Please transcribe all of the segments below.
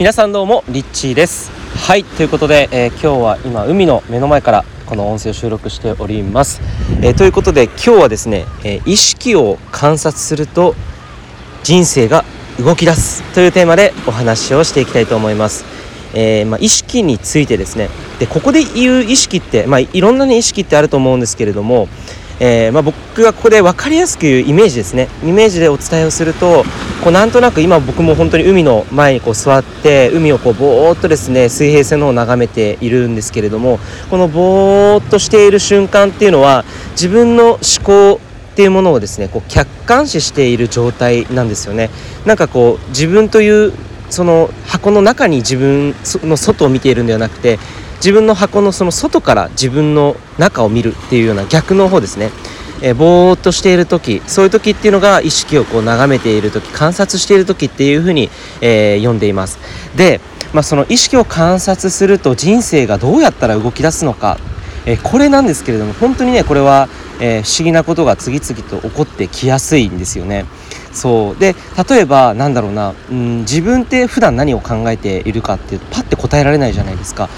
皆さんどうもリッチーです。はいということで、えー、今日は今海の目の前からこの音声を収録しております、えー、ということで今日はですね、えー、意識を観察すると人生が動き出すというテーマでお話をしていきたいと思います。えー、まあ、意識についてですね。でここで言う意識って、まあ、いろんな、ね、意識ってあると思うんですけれども、えー、まあ、僕がここで分かりやすく言うイメージですね。イメージでお伝えをするとこうなんとなく今僕も本当に海の前にこう座って海をこうぼーっとですね水平線の方を眺めているんですけれどもこのぼーっとしている瞬間っていうのは自分の思考っていうものをですねこう客観視している状態なんですよね。なんかこう自分というその箱の中に自分の外を見ているんではなくて自分の箱のその外から自分の中を見るっていうような逆の方ですね、えー、ぼーっとしている時そういう時っていうのが意識をこう眺めている時観察している時っていうふうに、えー、読んでいます。で、まあ、その意識を観察すると人生がどうやったら動き出すのか、えー、これなんですけれども本当にねこれは、え不思議なことが次々と起こってきやすいんですよね。そう。で例えばなんだろうな、うん、自分って普段何を考えているかっていうとパッて答えられないじゃないですか。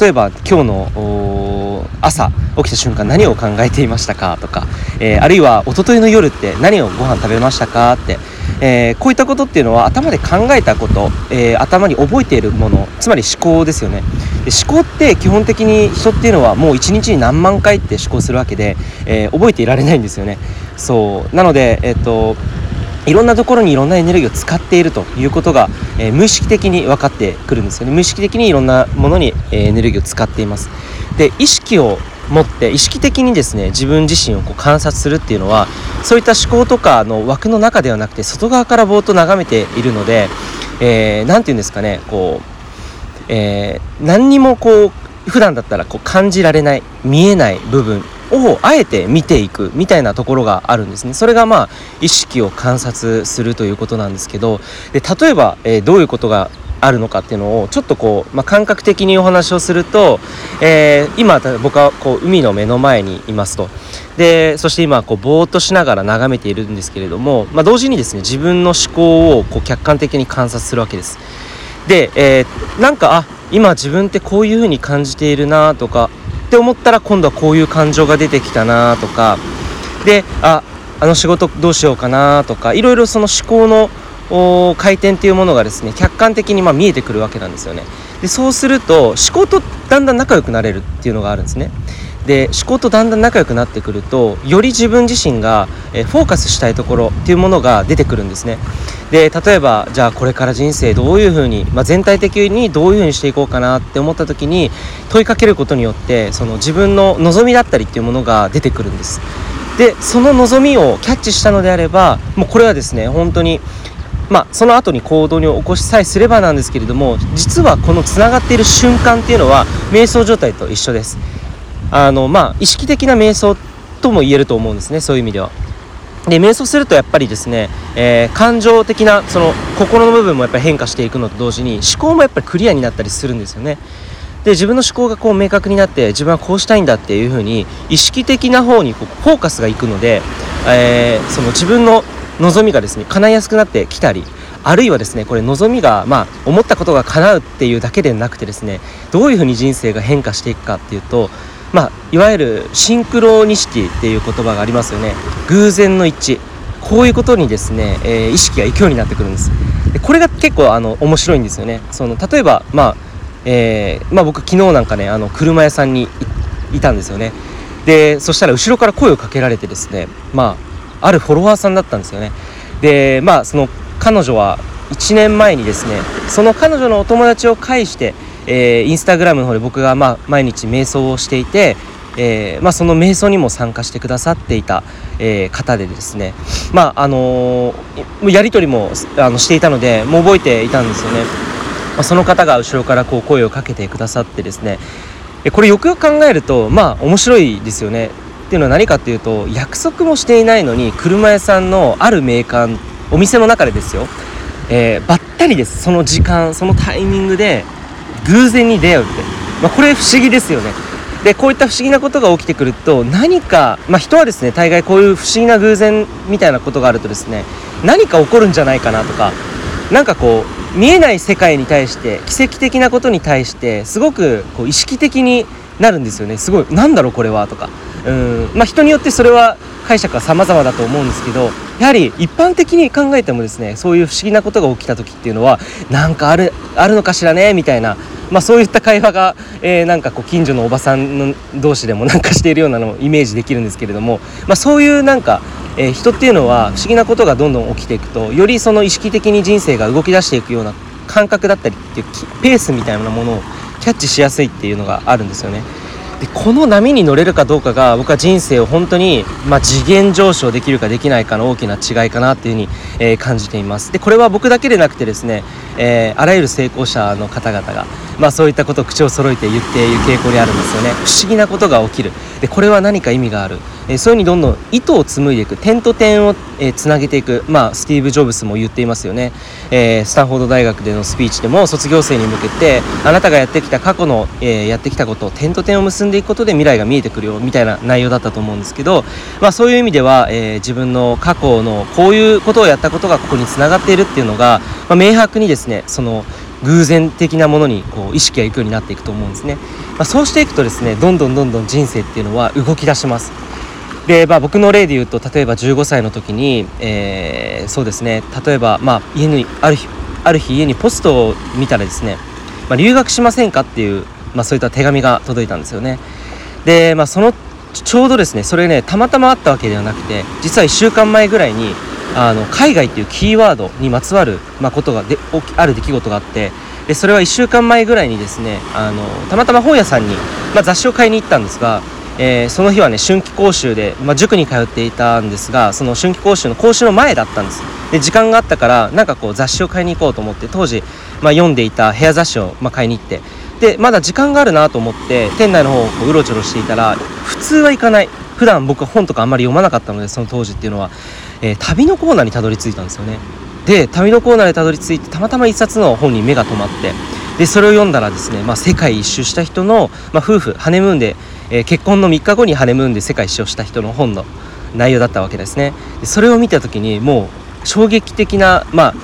例えば今日の朝起きた瞬間何を考えていましたかとか、えー、あるいは一昨日の夜って何をご飯食べましたかって、えー、こういったことっていうのは頭で考えたこと、えー、頭に覚えているものつまり思考ですよね。思考って基本的に人っていうのはもう一日に何万回って思考するわけで、え覚えていられないんですよね。そう。なのでえっ、といろんなところにいろんなエネルギーを使っているということが、えー、無意識的に分かってくるんですよね。無意識的にいろんなものに、えー、エネルギーを使っています。で意識を持って意識的にですね自分自身をこう観察するっていうのはそういった思考とかの枠の中ではなくて外側からぼーっと眺めているので何、えー、て言うんですかねこう、えー、何にもこう普段だったらこう感じられない見えない部分をあえて見ていくみたいなところがあるんですね。それがまあ意識を観察するということなんですけどで例えば、えー、どういうことがあるのかっていうのをちょっとこう、まあ、感覚的にお話をすると、えー、今僕はこう海の目の前にいますと。でそして今こうぼーっとしながら眺めているんですけれども、まあ、同時にですね自分の思考をこう客観的に観察するわけです。で、えー、なんかあ今自分ってこういうふうに感じているなとかって思ったら今度はこういう感情が出てきたなとか。でああの仕事どうしようかなとかいろいろその思考の回転っていうものがですね客観的にま見えてくるわけなんですよね。でそうすると思考とだんだん仲良くなれるっていうのがあるんですね。で思考とだんだん仲良くなってくるとより自分自身が、えフォーカスしたいところっていうものが出てくるんですね。で例えばじゃあこれから人生どういうふうに、まあ、全体的にどういうふうにしていこうかなって思った時に問いかけることによってその自分の望みだったりっていうものが出てくるんです。でその望みをキャッチしたのであればもうこれはですね本当にまあ、その後に行動に起こしさえすればなんですけれども実はこのつながっている瞬間っていうのは瞑想状態と一緒です。あのまあ意識的な瞑想とも言えると思うんですねそういう意味では。で瞑想するとやっぱりですね、えー、感情的なその心の部分もやっぱり変化していくのと同時に思考もやっぱりクリアになったりするんですよね。で自分の思考がこう明確になって自分はこうしたいんだっていうふうに意識的な方にこうフォーカスがいくので、えー、その自分の望みがですね叶いやすくなってきたりあるいはですねこれ望みがまあ思ったことが叶うっていうだけでなくてですねどういうふうに人生が変化していくかっていうとまあ、いわゆるシンクロニシティっていう言葉がありますよね。偶然の一致。こういうことにですね、えー、意識が行くようになってくるんです。でこれが結構あの面白いんですよね。その例えば、まあえーまあ、僕昨日なんかねあの車屋さんにいたんですよね。でそしたら後ろから声をかけられてですねまああるフォロワーさんだったんですよね。でまあその彼女は1年前にですねその彼女のお友達を介してえー、インスタグラムの方で僕が、まあ、毎日瞑想をしていて、えーまあ、その瞑想にも参加してくださっていた、えー、方でですね、まああのー、やり取りもあのしていたのでもう覚えていたんですよね、まあ、その方が後ろからこう声をかけてくださってですね。これよくよく考えるとまあ面白いですよね。っていうのは何かっていうと約束もしていないのに車屋さんのあるメーカーお店の中でですよ、えー、ばったりです。その時間そのタイミングで偶然に出会うって、まあ、これ不思議ですよね。でこういった不思議なことが起きてくると何か、まあ、人はですね大概こういう不思議な偶然みたいなことがあるとですね何か起こるんじゃないかなとか何かこう見えない世界に対して奇跡的なことに対してすごくこう意識的になるんですよね。すごいなんだろうこれはとか。うんまあ人によってそれは解釈は様々だと思うんですけどやはり一般的に考えてもですねそういう不思議なことが起きた時っていうのはなんかあるあるのかしらねみたいなまあ、そういった会話が、えー、なんかこう近所のおばさんの同士でもなんかしているようなのをイメージできるんですけれども、まあ、そういうなんか、えー、人っていうのは不思議なことがどんどん起きていくとよりその意識的に人生が動き出していくような感覚だったりっていうペースみたいなものをキャッチしやすいっていうのがあるんですよね。でこの波に乗れるかどうかが僕は人生を本当に、まあ、次元上昇できるかできないかの大きな違いかなっていうふうに、えー、感じています。でこれは僕だけでなくてですね、えー、あらゆる成功者の方々が、まあ、そういったことを口を揃えて言っている傾向にあるんですよね。不思議なことが起きる。でこれは何か意味がある、え、そういうふうにどんどん糸を紡いでいく点と点を、え、つなげていく、まあ、スティーブ・ジョブスも言っていますよね、え、スタンフォード大学でのスピーチでも卒業生に向けてあなたがやってきた過去の、え、やってきたことを点と点を結んでいくことで未来が見えてくるよみたいな内容だったと思うんですけど、まあ、そういう意味では、え、自分の過去のこういうことをやったことがここにつながっているっていうのが、まあ、明白にですねその偶然的なものにこう意識がいくようになっていくと思うんですね、まあ、そうしていくとですねどんどんどんどん人生っていうのは動き出します。で、まあ、僕の例で言うと例えば15歳の時に、えー、そうですね。例えば、まあ、家にある日ある日家にポストを見たらですね、まあ、留学しませんかっていう、まあ、そういった手紙が届いたんですよね。で、まあ、そのちょうどですねそれねたまたまあったわけではなくて実は1週間前ぐらいにあの海外っていうキーワードにまつわる、まあ、ことがである出来事があってでそれは1週間前ぐらいにですねあのたまたま本屋さんに、まあ、雑誌を買いに行ったんですが、えー、その日はね春季講習で、まあ、塾に通っていたんですがその春季講習の講習の前だったんです。で時間があったからなんかこう雑誌を買いに行こうと思って当時、まあ、読んでいた部屋雑誌を、まあ、買いに行ってでまだ時間があるなと思って店内の方をこううろちょろしていたら普通は行かない。普段僕は本とかあんまり読まなかったのでその当時っていうのは。えー、旅のコーナーにたどり着いたんですよね。で旅のコーナーでたどり着いてたまたま一冊の本に目が留まってでそれを読んだらですね、まあ、世界一周した人の、まあ、夫婦ハネムーンで、えー、結婚の3日後にハネムーンで世界一周した人の本の内容だったわけですね。でそれを見た時にもう衝撃的なまあ、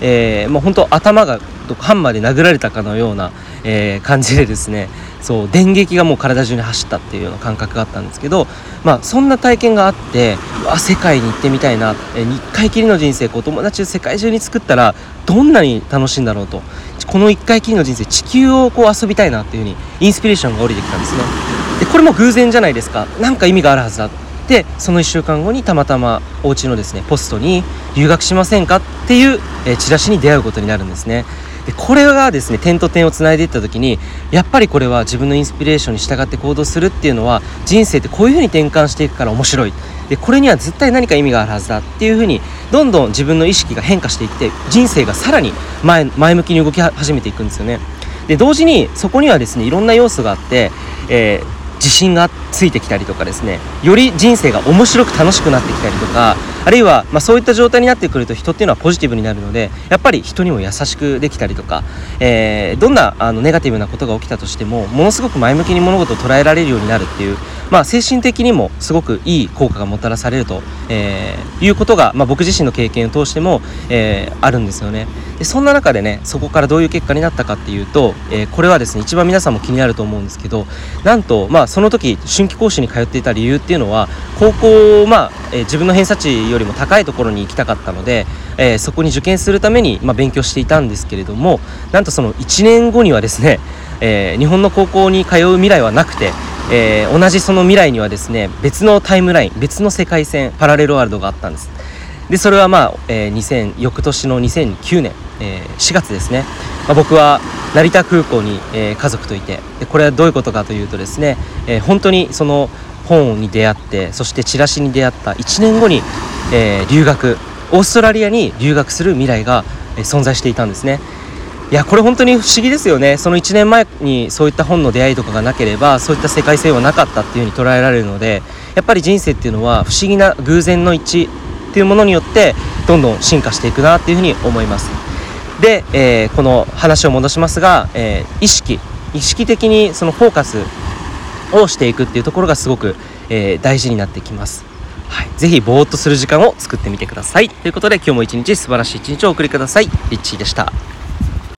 えー、もう本当頭がハンマーで殴られたかのような、えー、感じでですねそう電撃がもう体中に走ったっていうような感覚があったんですけど、まあ、そんな体験があってわ世界に行ってみたいなえ1回きりの人生こう友達を世界中に作ったらどんなに楽しいんだろうと。この1回きりの人生地球をこう遊びたいなっていうふうにインスピレーションが降りてきたんですね。でこれも偶然じゃないですか。何か意味があるはずだでその1週間後にたまたまお家のですねポストに留学しませんか？っていう、えチラシに出会うことになるんですね。でこれがですね点と点をつないでいった時にやっぱりこれは自分のインスピレーションに従って行動するっていうのは人生ってこういうふうに転換していくから面白い。でこれには絶対何か意味があるはずだっていうふうにどんどん自分の意識が変化していって人生がさらに前前向きに動き始めていくんですよね。で同時にそこにはですねいろんな要素があって、えー自信がついてきたりとかですねより人生が面白く楽しくなってきたりとかあるいは、まあ、そういった状態になってくると人っていうのはポジティブになるのでやっぱり人にも優しくできたりとか、えー、どんなあのネガティブなことが起きたとしてもものすごく前向きに物事を捉えられるようになるっていうまあ、精神的にもすごくいい効果がもたらされると、えー、いうことが、まあ、僕自身の経験を通しても、えー、あるんですよね。でそんな中でねそこからどういう結果になったかっていうと、えー、これはですね一番皆さんも気になると思うんですけどなんと、まあ、その時春季講師に通っていた理由っていうのは高校、まあえー、自分の偏差値よよりも高いところに行きたかったので、えー、そこに受験するために、まあ、勉強していたんですけれどもなんとその1年後にはですね、えー、日本の高校に通う未来はなくてえー、同じその未来にはですね別のタイムライン別の世界線パラレルワールドがあったんです。でそれはまあ、えー、2000翌年の2009年、えー、4月ですね、まあ、僕は成田空港に、えー、家族といてでこれはどういうことかというとですね、えー、本当にその本に出会ってそしてチラシに出会った1年後に、えー、留学オーストラリアに留学する未来が、え、存在していたんですね。いやこれ本当に不思議ですよね。その1年前にそういった本の出会いとかがなければそういった世界線はなかったっていうふうに捉えられるのでやっぱり人生っていうのは不思議な偶然の一致っていうものによってどんどん進化していくなっていうふうに思います。で、えー、この話を戻しますが、えー、意識意識的にそのフォーカスをしていくっていうところがすごく、えー、大事になってきます。はい、ぜひぼーっとする時間を作ってみてください。ということで今日も一日素晴らしい一日をお送りください。リッチーでした。